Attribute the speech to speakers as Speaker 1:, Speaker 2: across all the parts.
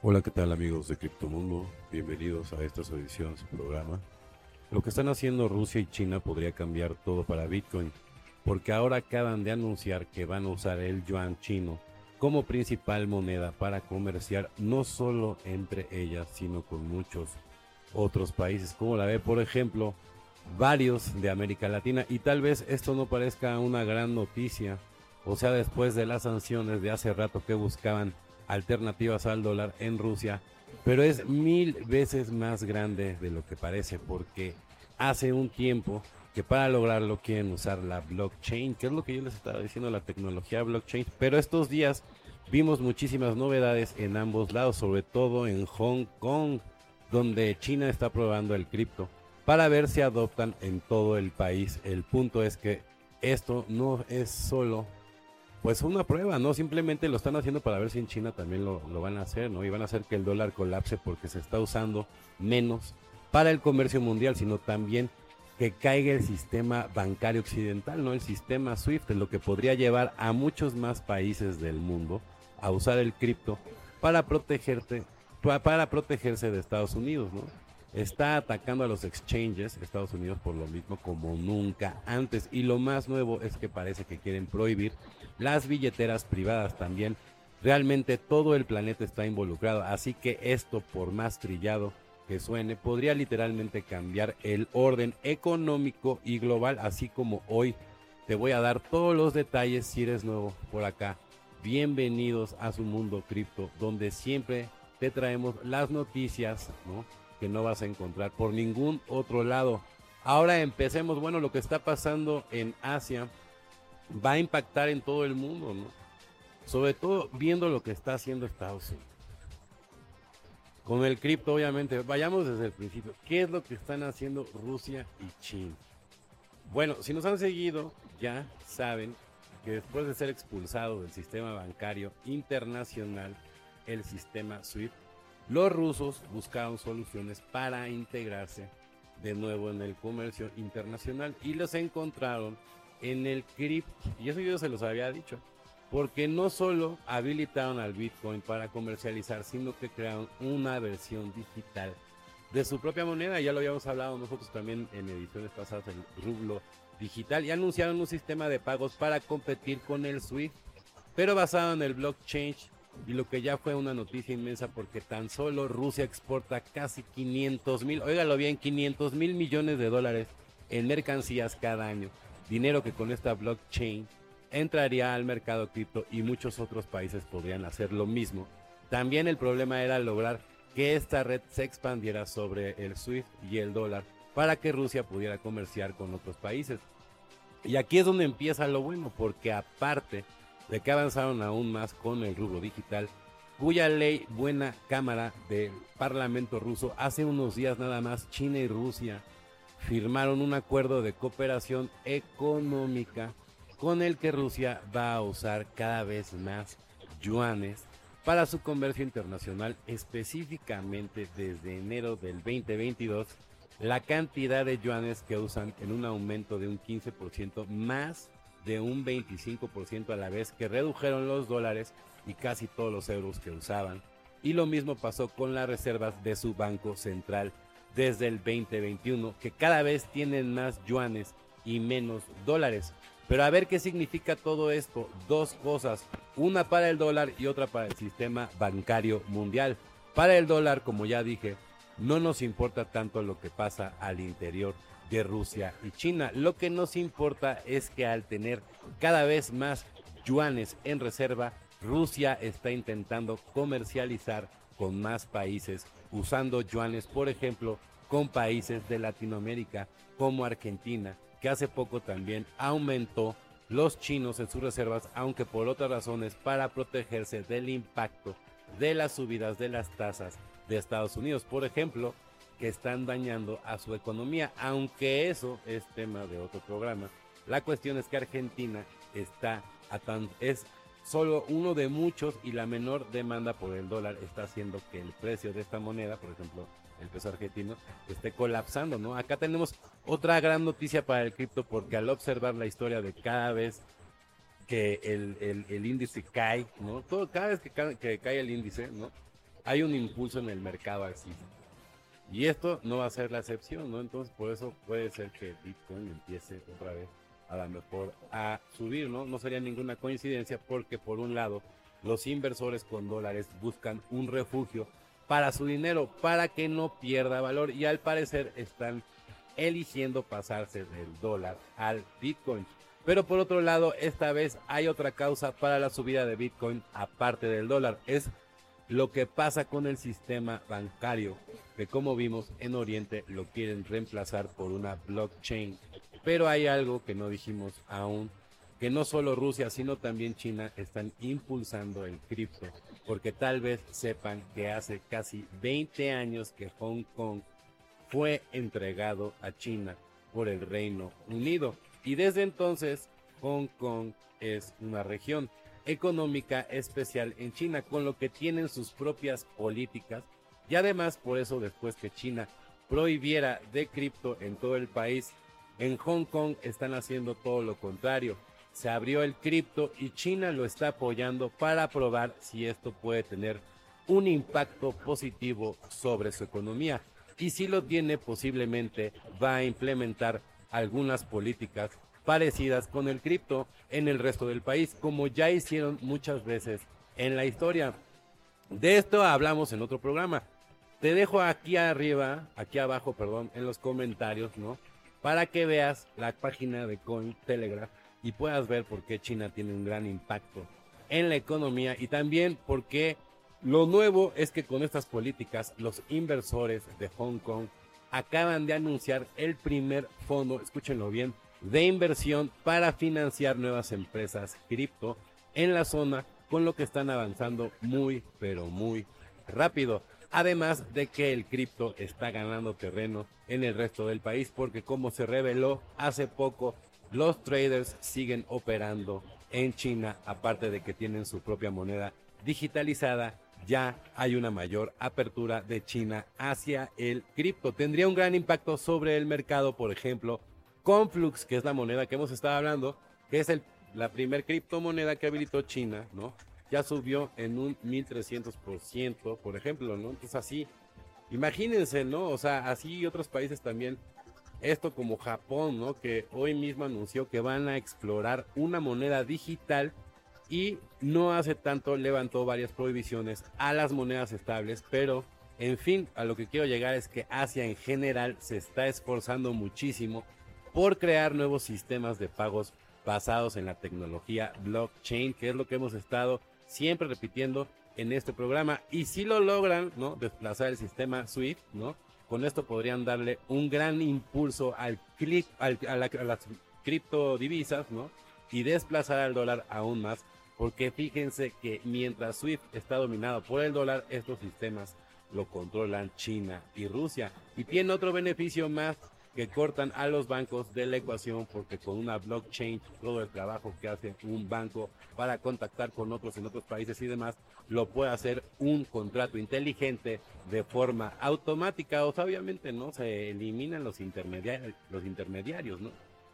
Speaker 1: Hola, ¿qué tal amigos de Criptomundo? Bienvenidos a esta edición de su programa. Lo que están haciendo Rusia y China podría cambiar todo para Bitcoin, porque ahora acaban de anunciar que van a usar el yuan chino como principal moneda para comerciar no solo entre ellas, sino con muchos otros países, como la ve, por ejemplo, varios de América Latina. Y tal vez esto no parezca una gran noticia, o sea, después de las sanciones de hace rato que buscaban alternativas al dólar en Rusia, pero es mil veces más grande de lo que parece, porque hace un tiempo que para lograrlo quieren usar la blockchain, que es lo que yo les estaba diciendo, la tecnología blockchain, pero estos días vimos muchísimas novedades en ambos lados, sobre todo en Hong Kong, donde China está probando el cripto para ver si adoptan en todo el país. El punto es que esto no es solo pues una prueba, no simplemente lo están haciendo para ver si en China también lo, van a hacer, ¿no? Y van a hacer que el dólar colapse porque se está usando menos para el comercio mundial, sino también que caiga el sistema bancario occidental, ¿no? El sistema SWIFT, lo que podría llevar a muchos más países del mundo a usar el cripto para protegerte, para protegerse de Estados Unidos, ¿no? Está atacando a los exchanges, Estados Unidos, por lo mismo como nunca antes. Y lo más nuevo es que parece que quieren prohibir las billeteras privadas también. Realmente todo el planeta está involucrado, así que esto, por más trillado que suene, podría literalmente cambiar el orden económico y global, así como hoy te voy a dar todos los detalles si eres nuevo por acá. Bienvenidos a su mundo cripto, donde siempre te traemos las noticias que no vas a encontrar por ningún otro lado. Ahora empecemos, bueno, lo que está pasando en Asia va a impactar en todo el mundo, ¿no? Sobre todo viendo lo que está haciendo Estados Unidos. Con el cripto, obviamente, vayamos desde el principio. ¿Qué es lo que están haciendo Rusia y China? Bueno, si nos han seguido, ya saben que después de ser expulsado del sistema bancario internacional, el sistema SWIFT, los rusos buscaron soluciones para integrarse de nuevo en el comercio internacional y los encontraron en el cripto. Y eso yo se los había dicho porque no solo habilitaron al Bitcoin para comercializar, sino que crearon una versión digital de su propia moneda. Ya lo habíamos hablado nosotros también en ediciones pasadas, el rublo digital, y anunciaron un sistema de pagos para competir con el SWIFT, pero basado en el blockchain. Y lo que ya fue una noticia inmensa porque tan solo Rusia exporta casi 500 mil, óigalo bien, 500 mil millones de dólares en mercancías cada año. Dinero que con esta blockchain entraría al mercado cripto y muchos otros países podrían hacer lo mismo. También el problema era lograr que esta red se expandiera sobre el SWIFT y el dólar para que Rusia pudiera comerciar con otros países. Y aquí es donde empieza lo bueno, porque aparte de que avanzaron aún más con el rubro digital, cuya ley buena cámara del Parlamento ruso hace unos días nada más China y Rusia firmaron un acuerdo de cooperación económica con el que Rusia va a usar cada vez más yuanes para su comercio internacional, específicamente desde enero del 2022, la cantidad de yuanes que usan en un aumento de un 15% más de un 25% a la vez que redujeron los dólares y casi todos los euros que usaban. Y lo mismo pasó con las reservas de su banco central desde el 2021, que cada vez tienen más yuanes y menos dólares. Pero a ver qué significa todo esto. Dos cosas, una para el dólar y otra para el sistema bancario mundial. Para el dólar, como ya dije, no nos importa tanto lo que pasa al interior de Rusia y China. Lo que nos importa es que al tener cada vez más yuanes en reserva, Rusia está intentando comercializar con más países usando yuanes, por ejemplo, con países de Latinoamérica como Argentina, que hace poco también aumentó los chinos en sus reservas, aunque por otras razones para protegerse del impacto de las subidas de las tasas de Estados Unidos, por ejemplo, que están dañando a su economía, aunque eso es tema de otro programa. La cuestión es que Argentina está a es solo uno de muchos y la menor demanda por el dólar está haciendo que el precio de esta moneda, por ejemplo, el peso argentino, esté colapsando, ¿no? Acá tenemos otra gran noticia para el cripto porque al observar la historia de cada vez que el, índice cae, ¿no? Todo, cada vez que cae, el índice, ¿no? hay un impulso en el mercado así. Y esto no va a ser la excepción, ¿no? Entonces, por eso puede ser que Bitcoin empiece otra vez a lo mejor a subir, ¿no? No sería ninguna coincidencia porque por un lado los inversores con dólares buscan un refugio para su dinero, para que no pierda valor y al parecer están eligiendo pasarse del dólar al Bitcoin. Pero por otro lado, esta vez hay otra causa para la subida de Bitcoin aparte del dólar. Es lo que pasa con el sistema bancario, que como vimos en Oriente lo quieren reemplazar por una blockchain. Pero hay algo que no dijimos aún, que no solo Rusia, sino también China están impulsando el cripto, porque tal vez sepan que hace casi 20 años que Hong Kong fue entregado a China por el Reino Unido. Y desde entonces Hong Kong es una región económica especial en China, con lo que tienen sus propias políticas. Y además, por eso después que China prohibiera de cripto en todo el país, en Hong Kong están haciendo todo lo contrario. Se abrió el cripto y China lo está apoyando para probar si esto puede tener un impacto positivo sobre su economía. Y si lo tiene, posiblemente va a implementar algunas políticas parecidas con el cripto en el resto del país, como ya hicieron muchas veces en la historia. De esto hablamos en otro programa. Te dejo aquí arriba, aquí abajo, perdón, en los comentarios, ¿no? Para que veas la página de Cointelegraph y puedas ver por qué China tiene un gran impacto en la economía y también por qué lo nuevo es que con estas políticas los inversores de Hong Kong acaban de anunciar el primer fondo, escúchenlo bien, de inversión para financiar nuevas empresas cripto en la zona, con lo que están avanzando muy, pero muy rápido. Además de que el cripto está ganando terreno en el resto del país, porque como se reveló hace poco, los traders siguen operando en China, aparte de que tienen su propia moneda digitalizada ya hay una mayor apertura de China hacia el cripto. Tendría un gran impacto sobre el mercado, por ejemplo, Conflux, que es la moneda que hemos estado hablando, que es la primer criptomoneda que habilitó China, ¿no? Ya subió en un 1300%, por ejemplo, ¿no? Entonces así, imagínense, ¿no? O sea, así otros países también, esto como Japón, ¿no? Que hoy mismo anunció que van a explorar una moneda digital y no hace tanto levantó varias prohibiciones a las monedas estables, pero en fin, a lo que quiero llegar es que Asia en general se está esforzando muchísimo por crear nuevos sistemas de pagos basados en la tecnología blockchain, que es lo que hemos estado siempre repitiendo en este programa. Y si lo logran, ¿no? Desplazar el sistema SWIFT, ¿no? Con esto podrían darle un gran impulso al, al a, a las criptodivisas, ¿no? Y desplazar al dólar aún más. Porque fíjense que mientras SWIFT está dominado por el dólar, estos sistemas lo controlan China y Rusia. Y tiene otro beneficio más que cortan a los bancos de la ecuación porque con una blockchain todo el trabajo que hace un banco para contactar con otros en otros países y demás lo puede hacer un contrato inteligente de forma automática. O obviamente no se eliminan los intermediarios los intermediarios no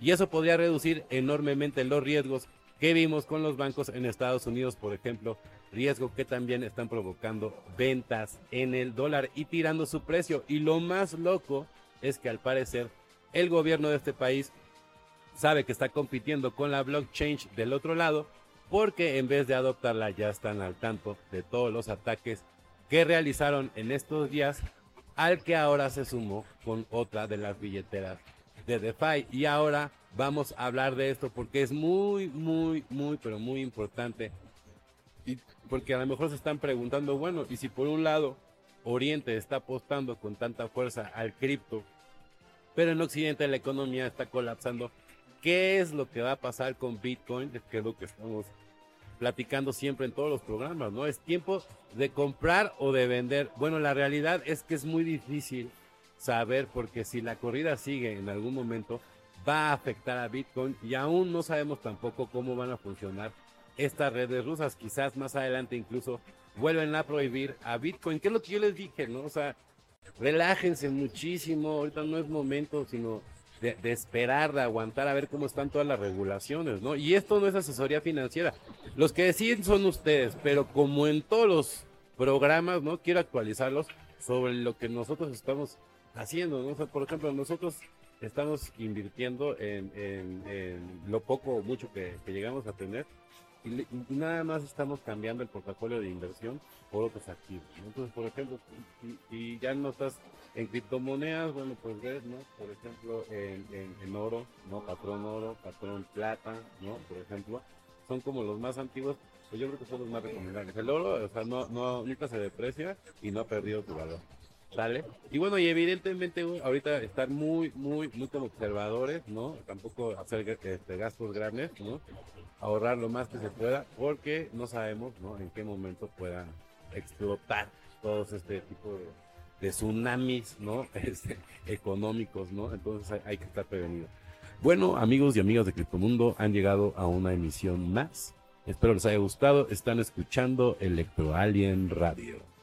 Speaker 1: y eso podría reducir enormemente los riesgos que vimos con los bancos en Estados Unidos por ejemplo riesgo que también están provocando ventas en el dólar y tirando su precio. Y lo más loco es que al parecer el gobierno de este país sabe que está compitiendo con la blockchain del otro lado porque en vez de adoptarla ya están al tanto de todos los ataques que realizaron en estos días al que ahora se sumó con otra de las billeteras de DeFi. Y ahora vamos a hablar de esto porque es muy muy muy pero muy importante. Y porque a lo mejor se están preguntando bueno y si por un lado Oriente está apostando con tanta fuerza al cripto, pero en Occidente la economía está colapsando. ¿Qué es lo que va a pasar con Bitcoin? Es lo que estamos platicando siempre en todos los programas, ¿no? Es tiempo de comprar o de vender. Bueno, la realidad es que es muy difícil saber porque si la corrida sigue en algún momento va a afectar a Bitcoin y aún no sabemos tampoco cómo van a funcionar estas redes rusas. Quizás más adelante incluso vuelven a prohibir a Bitcoin, que es lo que yo les dije, ¿no? O sea, relájense muchísimo, ahorita no es momento, sino de, esperar, de aguantar a ver cómo están todas las regulaciones, ¿no? Y esto no es asesoría financiera. Los que deciden son ustedes, pero como en todos los programas, ¿no? Quiero actualizarlos sobre lo que nosotros estamos haciendo, ¿no? O sea, por ejemplo, nosotros estamos invirtiendo en, lo poco o mucho que, llegamos a tener y, nada más estamos cambiando el portafolio de inversión por otros activos. Entonces, por ejemplo, y, ya no estás en criptomonedas, bueno, pues ves, ¿no? Por ejemplo, en, oro, ¿no? Patrón oro, patrón plata, ¿no? Por ejemplo, son como los más antiguos, pues yo creo que son los más recomendables. El oro, o sea, no, no, nunca se deprecia y no ha perdido su valor. Y bueno, y evidentemente ahorita estar muy, muy, muy como observadores, ¿no? Tampoco hacer este, gastos grandes, ¿no? Ahorrar lo más que se pueda, porque no sabemos, ¿no? En qué momento puedan explotar todos este tipo de, tsunamis, ¿no? Este, económicos, ¿no? Entonces hay, que estar prevenido. Bueno, amigos y amigas de Criptomundo, han llegado a una emisión más. Espero les haya gustado. Están escuchando Electro Alien Radio.